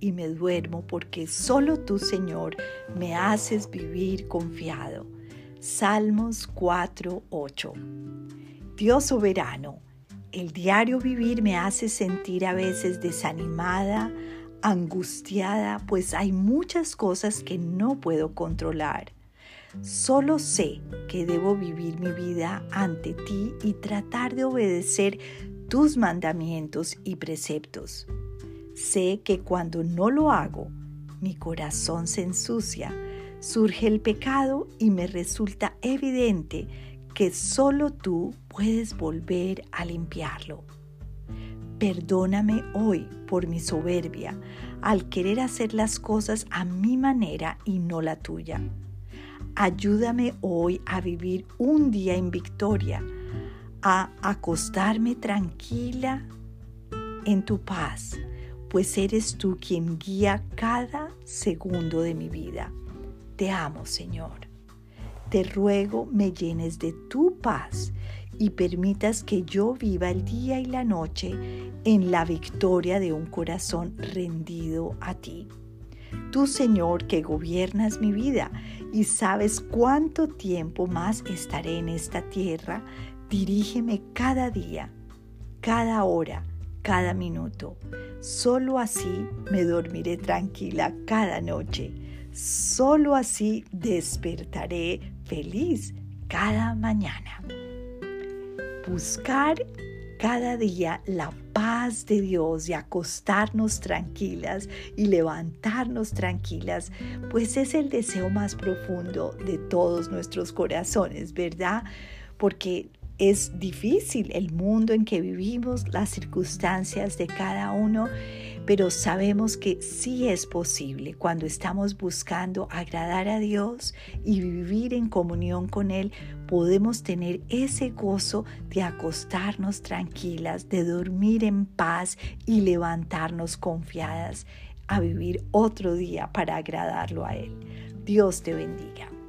y me duermo porque solo tú, Señor, me haces vivir confiado. Salmos 4:8 Dios soberano, el diario vivir me hace sentir a veces desanimada, angustiada, pues hay muchas cosas que no puedo controlar. Solo sé que debo vivir mi vida ante ti y tratar de obedecer tus mandamientos y preceptos. Sé que cuando no lo hago, mi corazón se ensucia, surge el pecado y me resulta evidente que solo tú puedes volver a limpiarlo. Perdóname hoy por mi soberbia al querer hacer las cosas a mi manera y no la tuya. Ayúdame hoy a vivir un día en victoria a acostarme tranquila en tu paz, pues eres tú quien guía cada segundo de mi vida. Te amo, Señor. Te ruego me llenes de tu paz y permitas que yo viva el día y la noche en la victoria de un corazón rendido a ti. Tú, Señor, que gobiernas mi vida y sabes cuánto tiempo más estaré en esta tierra, Dirígeme cada día, cada hora, cada minuto. Solo así me dormiré tranquila cada noche. Solo así despertaré feliz cada mañana. Buscar cada día la paz de Dios y acostarnos tranquilas y levantarnos tranquilas, pues es el deseo más profundo de todos nuestros corazones, ¿verdad? Porque es difícil el mundo en que vivimos, las circunstancias de cada uno, pero sabemos que sí es posible cuando estamos buscando agradar a Dios y vivir en comunión con Él, podemos tener ese gozo de acostarnos tranquilas, de dormir en paz y levantarnos confiadas a vivir otro día para agradarlo a Él. Dios te bendiga.